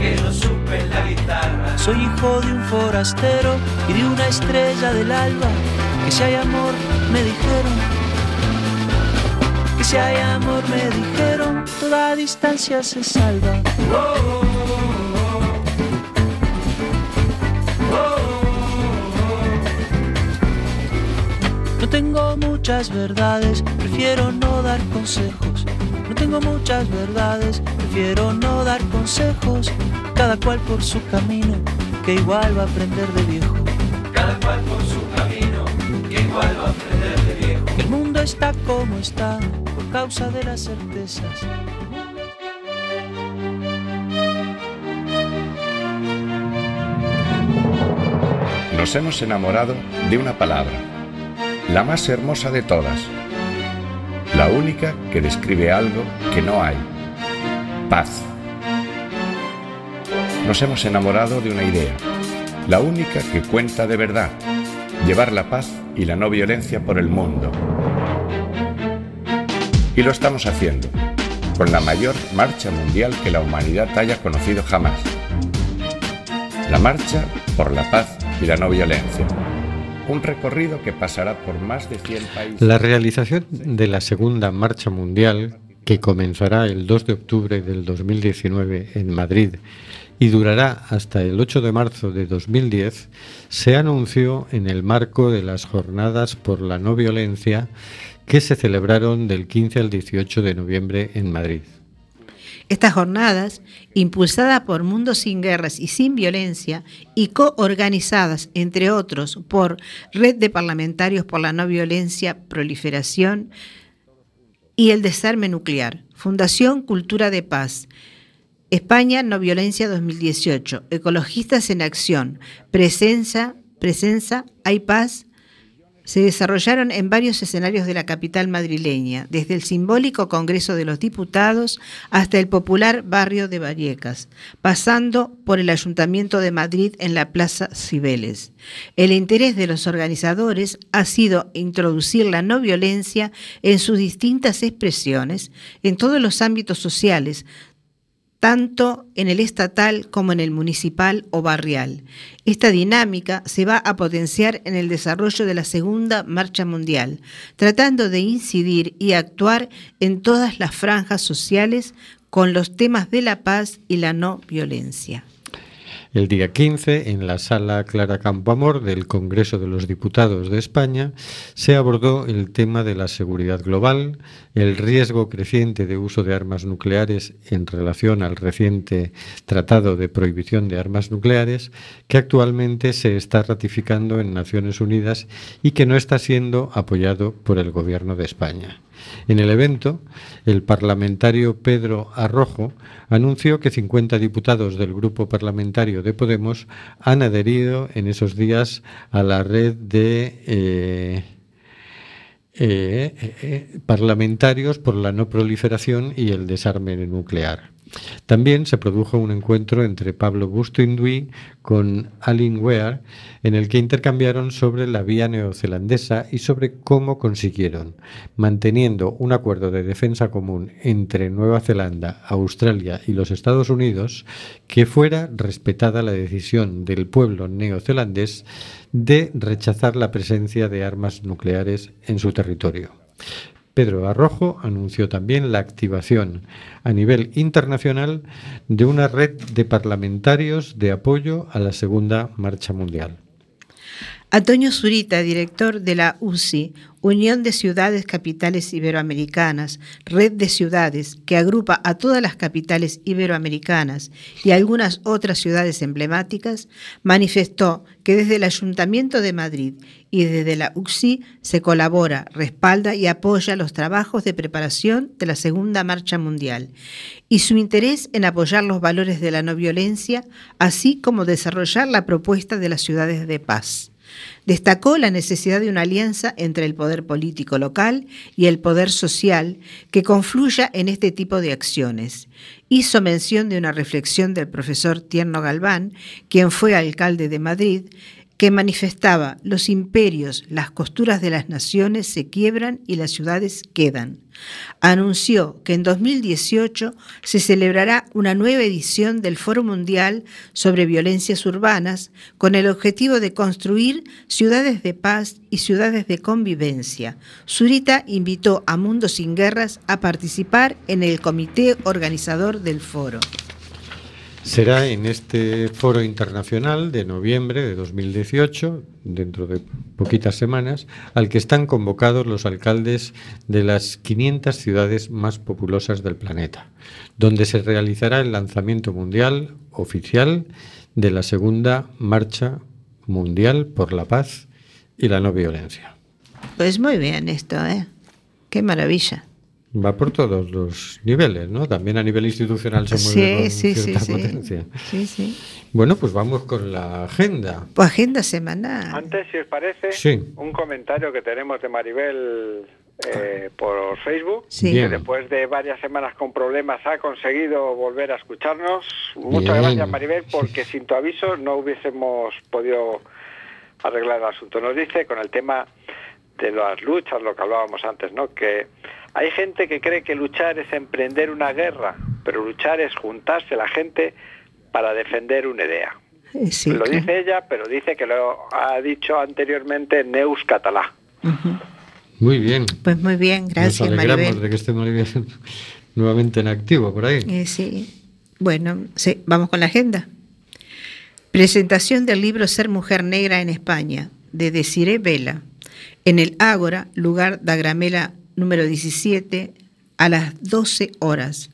que yo supe la guitarra. Soy hijo de un forastero y de una estrella del alba. Que si hay amor, me dijeron que si hay amor me dijeron, toda distancia se salva. No tengo muchas verdades, prefiero no dar consejos. No tengo muchas verdades, prefiero no dar consejos. Cada cual por su camino, que igual va a aprender de viejo. Cada cual por su camino, que igual va a aprender de viejo. El mundo está como está, por causa de las certezas. Nos hemos enamorado de una palabra, la más hermosa de todas, la única que describe algo que no hay, paz. Nos hemos enamorado de una idea, la única que cuenta de verdad, llevar la paz y la no violencia por el mundo. Y lo estamos haciendo, con la mayor marcha mundial que la humanidad haya conocido jamás. La marcha por la paz y la no violencia. Un recorrido que pasará por más de 100 países. La realización de la Segunda Marcha Mundial, que comenzará el 2 de octubre del 2019 en Madrid y durará hasta el 8 de marzo de 2010, se anunció en el marco de las Jornadas por la No Violencia que se celebraron del 15 al 18 de noviembre en Madrid. Estas jornadas, impulsadas por Mundo Sin Guerras y Sin Violencia y coorganizadas, entre otros, por Red de Parlamentarios por la No Violencia, Proliferación y el Desarme Nuclear, Fundación Cultura de Paz, España No Violencia 2018, Ecologistas en Acción, Presencia, Presencia, Hay Paz, se desarrollaron en varios escenarios de la capital madrileña, desde el simbólico Congreso de los Diputados hasta el popular barrio de Vallecas, pasando por el Ayuntamiento de Madrid en la Plaza Cibeles. El interés de los organizadores ha sido introducir la no violencia en sus distintas expresiones en todos los ámbitos sociales, tanto en el estatal como en el municipal o barrial. Esta dinámica se va a potenciar en el desarrollo de la Segunda Marcha Mundial, tratando de incidir y actuar en todas las franjas sociales con los temas de la paz y la no violencia. El día 15, en la sala Clara Campoamor del Congreso de los Diputados de España, se abordó el tema de la seguridad global, el riesgo creciente de uso de armas nucleares en relación al reciente Tratado de Prohibición de Armas Nucleares, que actualmente se está ratificando en Naciones Unidas y que no está siendo apoyado por el Gobierno de España. En el evento, el parlamentario Pedro Arrojo anunció que 50 diputados del grupo parlamentario de Podemos han adherido en esos días a la red de eh, eh, eh, parlamentarios por la no proliferación y el desarme nuclear. También se produjo un encuentro entre Pablo Bustinduy con Aline Ware, en el que intercambiaron sobre la vía neozelandesa y sobre cómo consiguieron, manteniendo un acuerdo de defensa común entre Nueva Zelanda, Australia y los Estados Unidos, que fuera respetada la decisión del pueblo neozelandés de rechazar la presencia de armas nucleares en su territorio. Pedro Arrojo anunció también la activación a nivel internacional de una red de parlamentarios de apoyo a la Segunda Marcha Mundial. Antonio Zurita, director de la UCI, Unión de Ciudades Capitales Iberoamericanas, red de ciudades que agrupa a todas las capitales iberoamericanas y algunas otras ciudades emblemáticas, manifestó que desde el Ayuntamiento de Madrid y desde la UCI se colabora, respalda y apoya los trabajos de preparación de la Segunda Marcha Mundial y su interés en apoyar los valores de la no violencia, así como desarrollar la propuesta de las ciudades de paz. Destacó la necesidad de una alianza entre el poder político local y el poder social que confluya en este tipo de acciones. Hizo mención de una reflexión del profesor Tierno Galván, quien fue alcalde de Madrid, que manifestaba los imperios, las costuras de las naciones se quiebran y las ciudades quedan. Anunció que en 2018 se celebrará una nueva edición del Foro Mundial sobre Violencias Urbanas con el objetivo de construir ciudades de paz y ciudades de convivencia. Zurita invitó a Mundo Sin Guerras a participar en el comité organizador del foro. Será en este foro internacional de noviembre de 2018, dentro de poquitas semanas, al que están convocados los alcaldes de las 500 ciudades más populosas del planeta, donde se realizará el lanzamiento mundial oficial de la segunda Marcha Mundial por la Paz y la No Violencia. Pues muy bien esto, ¿eh? Qué maravilla. Va por todos los niveles, ¿no? También a nivel institucional se mueve Sí, con sí, sí, cierta sí. potencia. Sí, sí. Bueno, pues vamos con la agenda. Pues agenda semanal. Antes, si os parece, Sí. un comentario que tenemos de Maribel eh, por Facebook. Sí. Que después de varias semanas con problemas ha conseguido volver a escucharnos. Muchas Bien. gracias Maribel, porque sin tu aviso no hubiésemos podido arreglar el asunto. Nos dice con el tema de las luchas, lo que hablábamos antes, ¿no? Que hay gente que cree que luchar es emprender una guerra, pero luchar es juntarse la gente para defender una idea. Eh, sí, lo claro. dice ella, pero dice que lo ha dicho anteriormente Neus Catalá. Muy bien. Pues muy bien, gracias Nos alegramos Maribel. de que esté Maribel nuevamente en activo por ahí. Eh, sí. Bueno, sí, vamos con la agenda. Presentación del libro Ser Mujer Negra en España, de Desiree Vela, en el Ágora, lugar da Gramela número 17, a las 12 horas.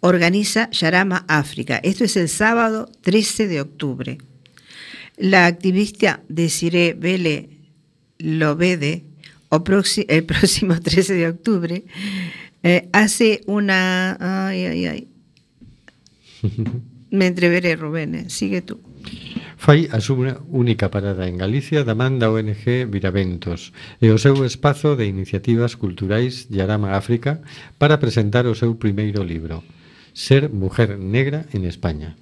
Organiza Yarama África. Esto es el sábado 13 de octubre. La activista Desiree Vele Lobede, o el próximo 13 de octubre, eh, hace una... Ay, ay, ay. Me entreveré, Rubén. eh. Sigue tú. Fai a súa única parada en Galicia da man da ONG Viraventos e o seu espazo de iniciativas culturais Yarama África para presentar o seu primeiro libro, Ser mujer negra en España.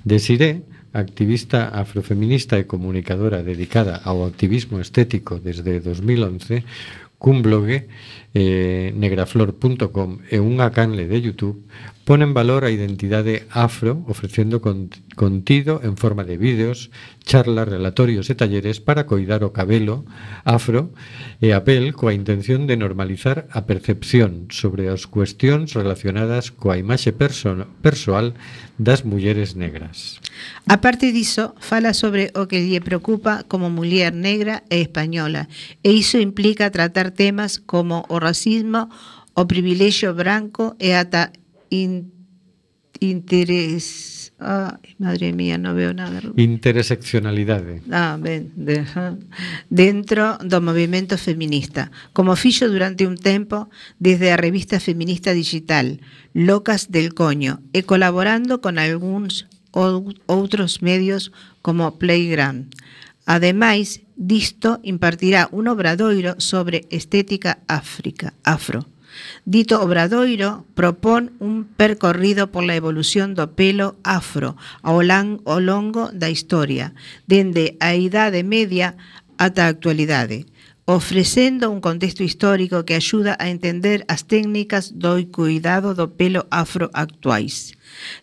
Desiré, activista afrofeminista e comunicadora dedicada ao activismo estético desde 2011, cun blogue eh, negraflor.com e unha canle de YouTube pon en valor a identidade afro ofrecendo contido en forma de vídeos, charlas, relatorios e talleres para coidar o cabelo afro e a pel coa intención de normalizar a percepción sobre as cuestións relacionadas coa imaxe perso persoal das mulleres negras. A parte diso, fala sobre o que lle preocupa como muller negra e española e iso implica tratar temas como o racismo, o privilexio branco e ata in, interés... Ay, madre mía, no veo nada. Interseccionalidade. Ah, ben, de, ajá. dentro do movimento feminista, como fixo durante un tempo desde a revista feminista digital Locas del Coño e colaborando con algúns ou- outros medios como Playground. Ademais, disto impartirá un obradoiro sobre estética áfrica, afro. Dito obradoiro propón un percorrido pola evolución do pelo afro ao, lan, ao longo da historia, dende a Idade Media ata a actualidade, ofrecendo un contexto histórico que axuda a entender as técnicas do cuidado do pelo afro actuais.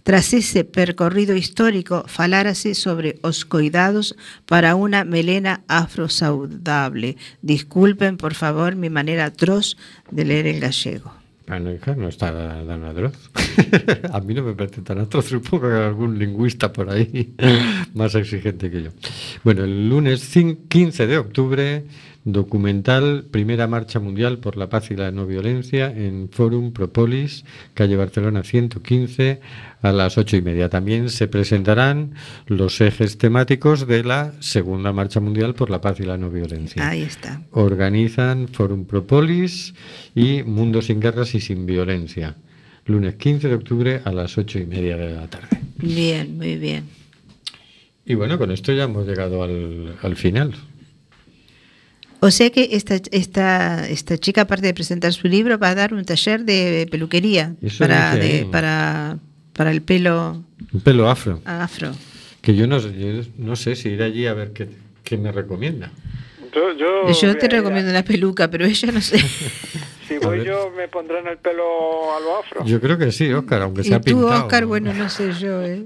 Tras ese percorrido histórico, falárase sobre os cuidados para unha melena afro saudable. Disculpen, por favor, mi manera atroz de leer el gallego. Hija, no está tan atroz. a mí no me parece tan atroz, supongo que algún lingüista por ahí más exigente que yo. Bueno, el lunes cin- 15 de octubre, documental Primera Marcha Mundial por la Paz y la No Violencia en Forum Propolis, calle Barcelona 115, a las ocho y media. También se presentarán los ejes temáticos de la Segunda Marcha Mundial por la Paz y la No Violencia Ahí está. organizan Forum Propolis y Mundo sin Guerras y Sin Violencia. Lunes 15 de octubre a las ocho y media de la tarde. Bien, muy bien. Y bueno, con esto ya hemos llegado al, al final. O sea que esta, esta, esta chica, aparte de presentar su libro, va a dar un taller de peluquería para, de- para, para el pelo Un pelo afro. afro. Que yo no, yo no sé si ir allí a ver qué, ¿Qué me recomienda? Yo, yo, Yo te recomiendo la peluca, pero ella no sé. Si voy yo, me pondrán el pelo a lo afro. Yo creo que sí, Oscar, aunque Y sea tú, pintado. Oscar, bueno, no sé yo, ¿eh?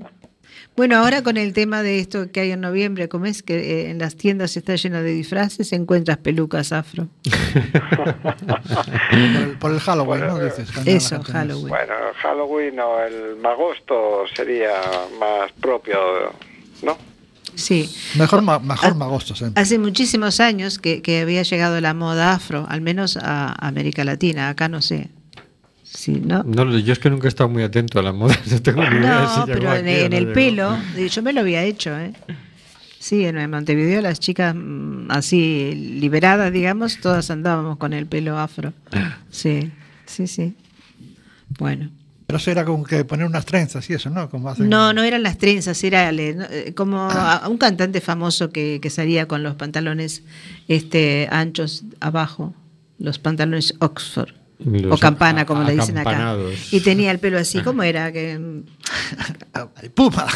Bueno, ahora con el tema de esto que hay en noviembre, como es que eh, en las tiendas está lleno de disfraces, encuentras pelucas afro. Por el, por el Halloween, ¿no? Dices. Eso, Halloween. Bueno, Halloween o el magosto sería más propio, ¿no? Sí. Mejor, ma- mejor magosto siempre. Hace muchísimos años que, que había llegado la moda afro, al menos a América Latina, acá no sé. Sí, ¿no? No, yo es que nunca he estado muy atento a la moda, no tengo ni idea de si No, llegó pero en, aquí en no el llegó. pelo, eh, yo me lo había hecho, ¿eh? Sí, en Montevideo las chicas mm, así liberadas, digamos, todas andábamos con el pelo afro. Sí, sí, sí. Bueno. Pero eso era como que poner unas trenzas y eso, ¿no? Como hacen- No, no eran las trenzas, era no, eh, como a- un cantante famoso que, que salía con los pantalones este anchos abajo, los pantalones Oxford. Los o campana, a- como le dicen acá. Y tenía el pelo así, ¿cómo era? Que, ¡Ay, ¡Puma!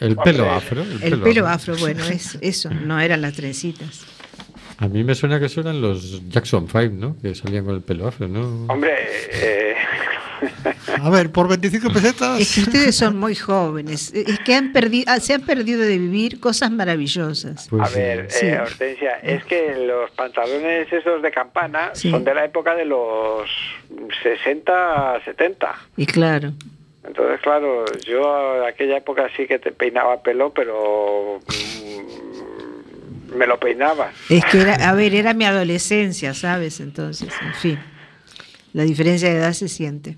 El pelo afro. el pelo afro, bueno, es eso, no eran las trencitas. A mí me suena que eso eran los Jackson 5, ¿no? Que salían con el pelo afro, ¿no? Hombre, eh, A ver, por 25 pesetas. Es que ustedes son muy jóvenes, es que han perdido, se han perdido de vivir cosas maravillosas. Pues a sí. ver, Sí. eh, Hortensia, es que los pantalones esos de campana Sí. son de la época de los 60, 70. Y claro, Entonces, claro, yo en aquella época sí que te peinaba pelo, pero mm, me lo peinaba. es que era, a ver, era mi adolescencia, ¿sabes? Entonces, en fin, la diferencia de edad se siente.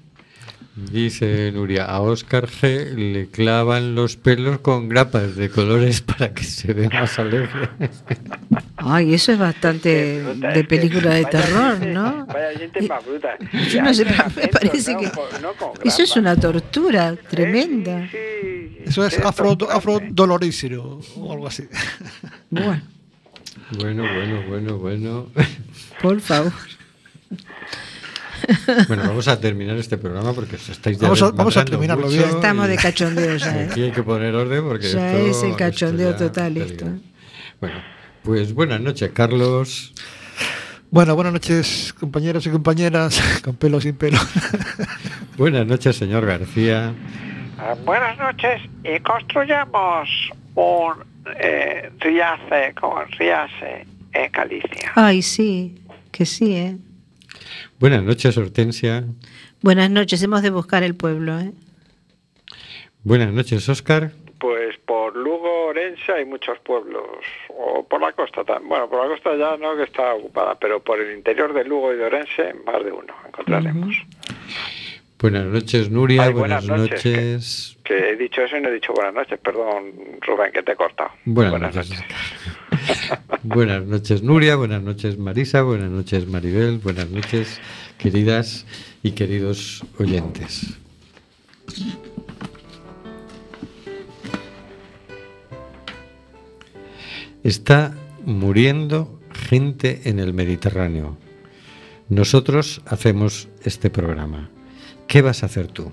Dice Nuria, a Oscar G le clavan los pelos con grapas de colores para que se vea más alegre. Ay, eso es bastante Bruta, de película de terror, gente- ¿no? Vaya gente más bruta. Yo no sé, me parece que eso es una tortura tremenda. Eso es afro, afro dolorísero o algo así. Bueno, Bueno, bueno, bueno, bueno. por favor. Bueno, vamos a terminar este programa porque os estáis ya Vamos a- vamos a terminarlo bien. Estamos y- de cachondeo ya, ¿eh? Aquí hay que poner orden porque Ya esto- es el cachondeo total esto. Bueno, pues buenas noches, Carlos. Bueno, buenas noches, compañeros y compañeras, con pelo sin pelo. Buenas noches, señor García. Ah, buenas noches y construyamos un eh, riace con riace en Galicia. Ay, sí, que sí, ¿eh? Buenas noches, Hortensia. Buenas noches, hemos de buscar el pueblo, ¿eh? Buenas noches, Oscar. Pues por Lugo, Orense hay muchos pueblos, o por la costa también. Bueno, por la costa ya no, que está ocupada, pero por el interior de Lugo y de Orense, más de uno encontraremos. Buenas noches, Nuria. Ay, buenas, buenas noches. noches, Que he dicho eso y no he dicho buenas noches, perdón, Rubén, que te he cortado. Buenas, noches. buenas noches, Nuria. Buenas noches, Marisa. Buenas noches, Maribel. Buenas noches, queridas y queridos oyentes. Está muriendo gente en el Mediterráneo. Nosotros hacemos este programa. ¿Qué vas a hacer tú?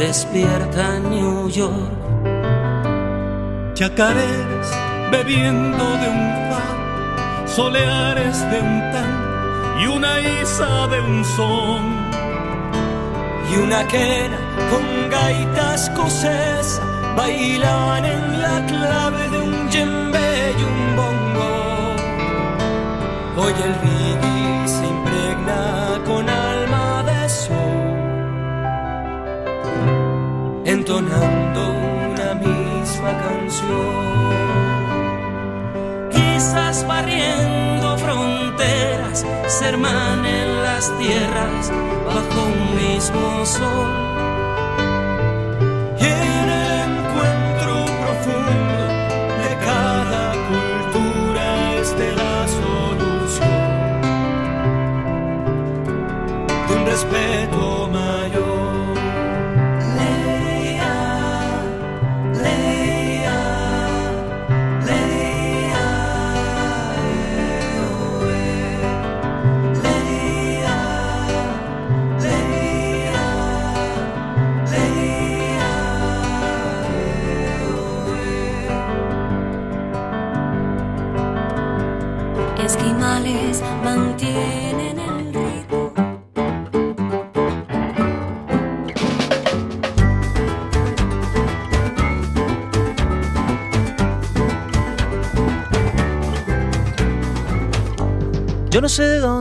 despierta New York. Chacareras bebiendo de un far, soleares de un tan y una isa de un son. Y una quena con gaitas escocesa bailan en la clave de un djembe y un bongo. Hoy el entonando una misma canción. Quizás barriendo fronteras se hermanen las tierras bajo un mismo sol.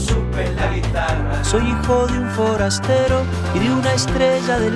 supe la guitarra. Soy hijo de un forastero y de una estrella del